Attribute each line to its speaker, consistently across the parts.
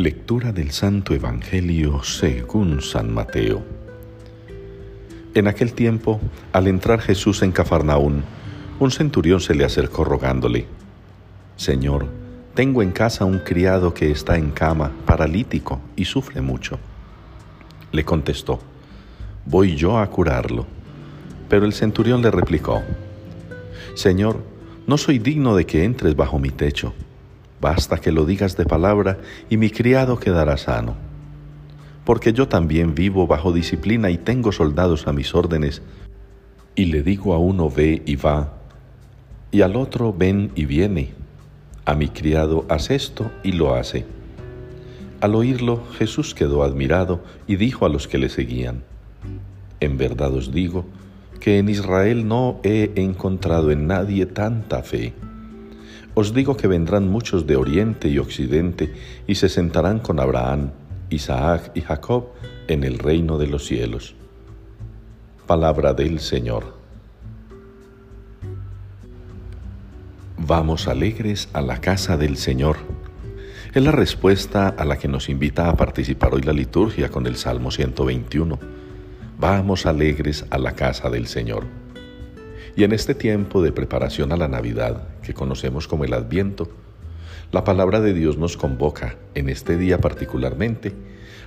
Speaker 1: Lectura del Santo Evangelio según San Mateo. En aquel tiempo, al entrar Jesús en Cafarnaún, un centurión se le acercó rogándole, Señor, tengo en casa un criado que está en cama, paralítico, y sufre mucho. Le contestó, Voy yo a curarlo. Pero el centurión le replicó, Señor, no soy digno de que entres bajo mi techo Basta que lo digas de palabra y mi criado quedará sano. Porque yo también vivo bajo disciplina y tengo soldados a mis órdenes, y le digo a uno ve y va, y al otro ven y viene. A mi criado haz esto y lo hace. Al oírlo, Jesús quedó admirado y dijo a los que le seguían, En verdad os digo que en Israel no he encontrado en nadie tanta fe. Os digo que vendrán muchos de oriente y occidente y se sentarán con Abraham, Isaac y Jacob en el reino de los cielos. Palabra del Señor. Vamos alegres a la casa del Señor. Es la respuesta a la que nos invita a participar hoy la liturgia con el Salmo 121. Vamos alegres a la casa del Señor. Y en este tiempo de preparación a la Navidad, conocemos como el Adviento, la palabra de Dios nos convoca, en este día particularmente,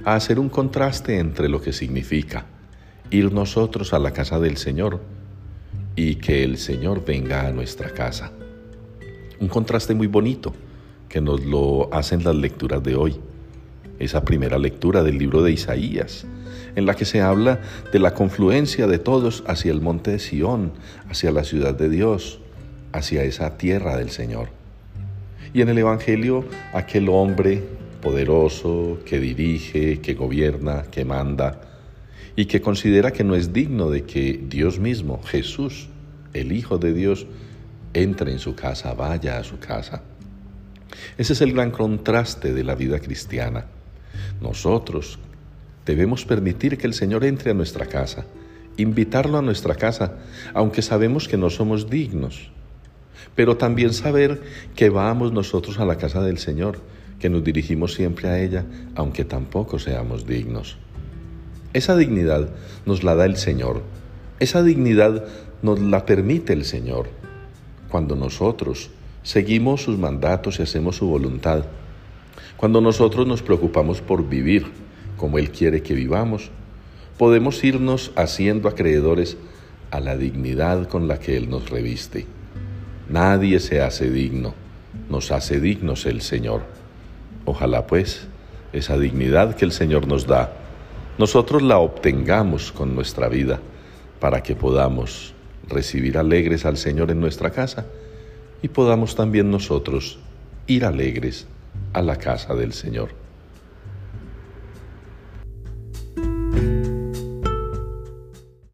Speaker 1: a hacer un contraste entre lo que significa ir nosotros a la casa del Señor y que el Señor venga a nuestra casa. Un contraste muy bonito que nos lo hacen las lecturas de hoy. Esa primera lectura del libro de Isaías, en la que se habla de la confluencia de todos hacia el monte de Sión, hacia la ciudad de Dios, hacia esa tierra del Señor. Y en el Evangelio, aquel hombre poderoso que dirige, que gobierna, que manda, y que considera que no es digno de que Dios mismo, Jesús, el Hijo de Dios, entre en su casa, vaya a su casa. Ese es el gran contraste de la vida cristiana. Nosotros, Debemos permitir que el Señor entre a nuestra casa, invitarlo a nuestra casa, aunque sabemos que no somos dignos, pero también saber que vamos nosotros a la casa del Señor, que nos dirigimos siempre a ella, aunque tampoco seamos dignos. Esa dignidad nos la da el Señor, esa dignidad nos la permite el Señor, cuando nosotros seguimos sus mandatos y hacemos su voluntad, cuando nosotros nos preocupamos por vivir, como Él quiere que vivamos, podemos irnos haciendo acreedores a la dignidad con la que Él nos reviste. Nadie se hace digno, nos hace dignos el Señor. Ojalá pues esa dignidad que el Señor nos da, nosotros la obtengamos con nuestra vida para que podamos recibir alegres al Señor en nuestra casa y podamos también nosotros ir alegres a la casa del Señor.